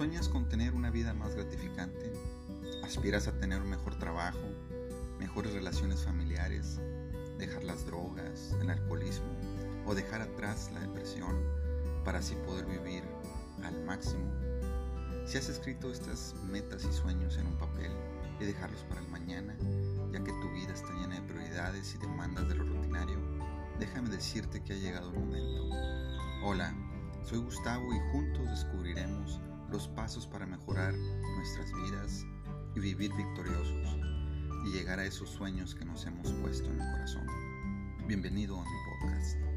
¿Sueñas con tener una vida más gratificante? ¿Aspiras a tener un mejor trabajo, mejores relaciones familiares, dejar las drogas, el alcoholismo o dejar atrás la depresión para así poder vivir al máximo? Si has escrito estas metas y sueños en un papel y dejarlos para el mañana, ya que tu vida está llena de prioridades y demandas de lo rutinario, déjame decirte que ha llegado el momento. Hola, soy Gustavo y juntos los pasos para mejorar nuestras vidas y vivir victoriosos y llegar a esos sueños que nos hemos puesto en el corazón. Bienvenido a mi podcast.